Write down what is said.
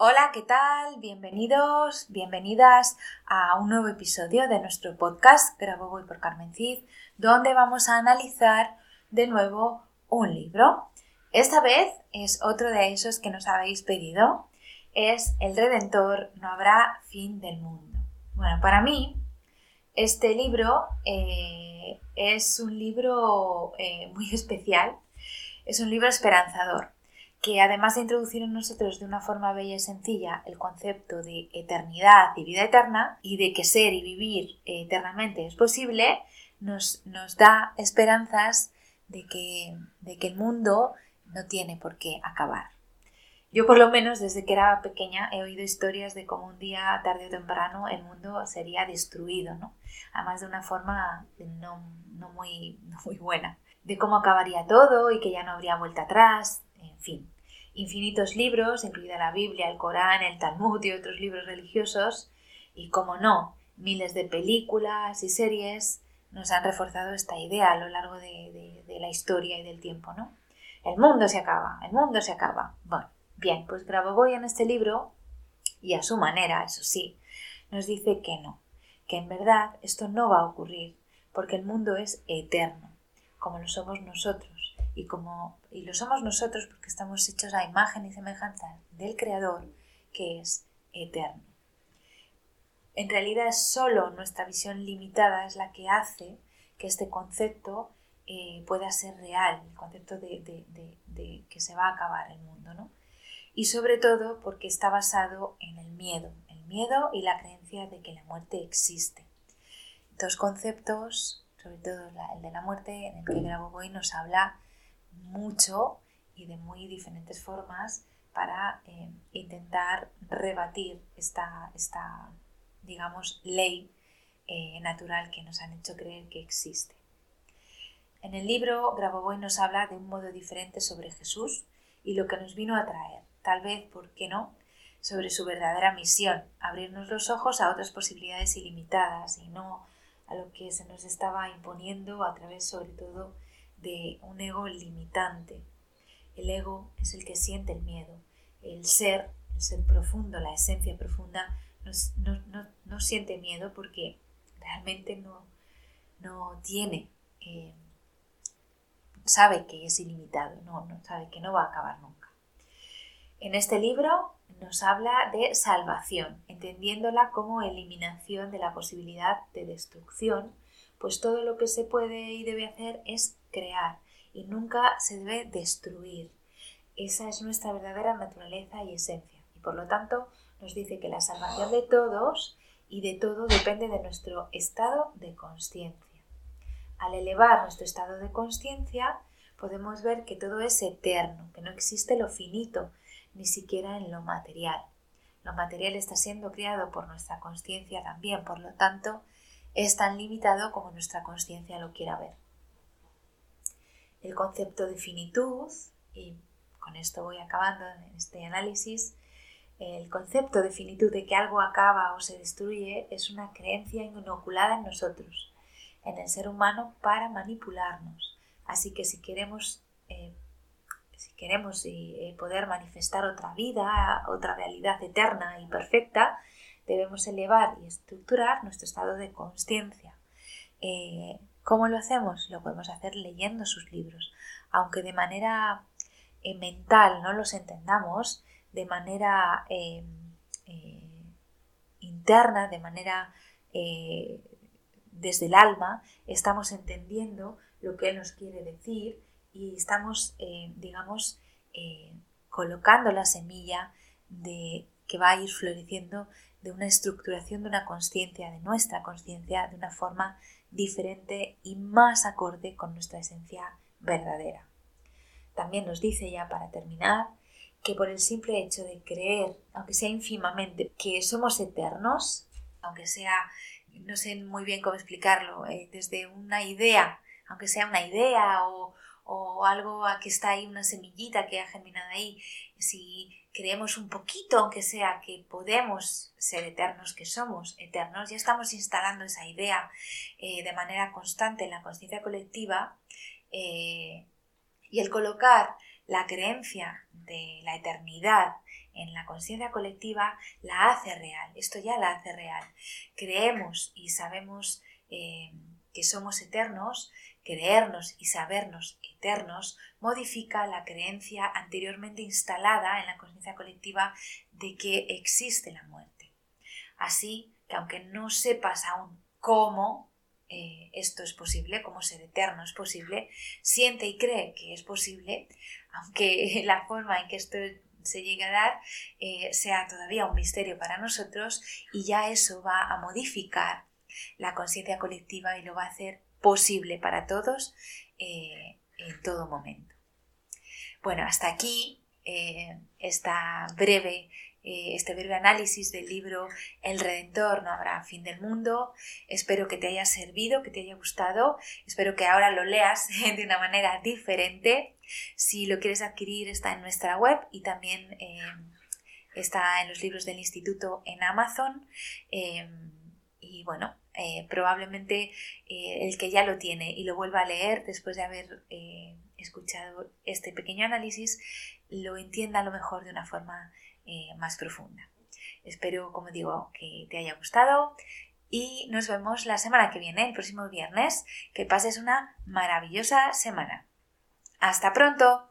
Hola, ¿qué tal? Bienvenidos, bienvenidas a un nuevo episodio de nuestro podcast Grabo Voy por Carmen Cid, donde vamos a analizar de nuevo un libro. Esta vez es otro de esos que nos habéis pedido, es El Redentor, no habrá fin del mundo. Bueno, para mí, este libro eh, es un libro eh, muy especial, es un libro esperanzador que además de introducir en nosotros de una forma bella y sencilla el concepto de eternidad y vida eterna y de que ser y vivir eternamente es posible, nos, nos da esperanzas de que, de que el mundo no tiene por qué acabar. Yo por lo menos desde que era pequeña he oído historias de cómo un día, tarde o temprano, el mundo sería destruido, ¿no? Además de una forma no, no, muy, no muy buena. De cómo acabaría todo y que ya no habría vuelta atrás, en fin, infinitos libros, incluida la Biblia, el Corán, el Talmud y otros libros religiosos, y como no, miles de películas y series nos han reforzado esta idea a lo largo de, la historia y del tiempo, ¿no? El mundo se acaba, el mundo se acaba. Bueno, bien, pues Grabovoi en este libro, y a su manera, eso sí, nos dice que no, que en verdad esto no va a ocurrir, porque el mundo es eterno, como lo somos nosotros y como y lo somos nosotros porque estamos hechos a imagen y semejanza del creador que es eterno. En realidad es solo nuestra visión limitada es la que hace que este concepto eh, pueda ser real, el concepto de, de, que se va a acabar el mundo, ¿no? Y sobre todo porque está basado en el miedo, el miedo y la creencia de que la muerte existe. Dos conceptos, sobre todo el de la muerte, en el que Grabovoi nos habla mucho y de muy diferentes formas para eh, intentar rebatir esta, esta digamos, ley eh, natural que nos han hecho creer que existe. En el libro, Grabovoi nos habla de un modo diferente sobre Jesús y lo que nos vino a traer, tal vez, ¿por qué no?, sobre su verdadera misión, abrirnos los ojos a otras posibilidades ilimitadas y no a lo que se nos estaba imponiendo a través, sobre todo, de un ego limitante. El ego es el que siente el miedo. El ser, el ser profundo, la esencia profunda, no, siente miedo porque realmente no, no tiene, eh, sabe que es ilimitado, no, no sabe que no va a acabar nunca. En este libro nos habla de salvación, entendiéndola como eliminación de la posibilidad de destrucción, pues todo lo que se puede y debe hacer es crear y nunca se debe destruir. Esa es nuestra verdadera naturaleza y esencia. Y por lo tanto nos dice que la salvación de todos y de todo depende de nuestro estado de conciencia. Al elevar nuestro estado de conciencia podemos ver que todo es eterno, que no existe lo finito, ni siquiera en lo material. Lo material está siendo creado por nuestra conciencia también, por lo tanto, es tan limitado como nuestra conciencia lo quiera ver el concepto de finitud, y con esto voy acabando en este análisis, el concepto de finitud de que algo acaba o se destruye es una creencia inoculada en nosotros, en el ser humano para manipularnos. Así que si queremos, eh, si queremos eh, poder manifestar otra vida, otra realidad eterna y perfecta, debemos elevar y estructurar nuestro estado de conciencia. Eh, ¿Cómo lo hacemos? Lo podemos hacer leyendo sus libros, aunque de manera eh, mental no los entendamos, de manera eh, eh, interna, de manera desde el alma estamos entendiendo lo que Él nos quiere decir y estamos, digamos, colocando la semilla de que va a ir floreciendo de una estructuración de una conciencia, de nuestra conciencia, de una forma diferente y más acorde con nuestra esencia verdadera. También nos dice ya para terminar que por el simple hecho de creer, aunque sea ínfimamente, que somos eternos, aunque sea, no sé muy bien cómo explicarlo, eh, desde una idea, aunque sea una idea o, o algo que está ahí, una semillita que ha germinado ahí, si creemos un poquito, aunque sea que podemos ser eternos, que somos eternos, ya estamos instalando esa idea eh, de manera constante en la conciencia colectiva eh, y el colocar la creencia de la eternidad en la conciencia colectiva la hace real, esto ya la hace real. Creemos y sabemos eh, que somos eternos, creernos y sabernos eternos modifica la creencia anteriormente instalada en la conciencia colectiva de que existe la muerte. Así que aunque no sepas aún cómo eh, esto es posible, cómo ser eterno es posible, siente y cree que es posible, aunque la forma en que esto se llegue a dar eh, sea todavía un misterio para nosotros y ya eso va a modificar la conciencia colectiva y lo va a hacer posible para todos eh, en todo momento. Bueno, hasta aquí eh, esta breve, eh, este breve análisis del libro El Redentor, no habrá fin del mundo. Espero que te haya servido, que te haya gustado. Espero que ahora lo leas de una manera diferente. Si lo quieres adquirir está en nuestra web y también está en los libros del instituto en Amazon. Y bueno, eh, probablemente eh, el que ya lo tiene y lo vuelva a leer después de haber eh, escuchado este pequeño análisis lo entienda a lo mejor de una forma más profunda. Espero, como digo, que te haya gustado y nos vemos la semana que viene, el próximo viernes. Que pases una maravillosa semana. Hasta pronto.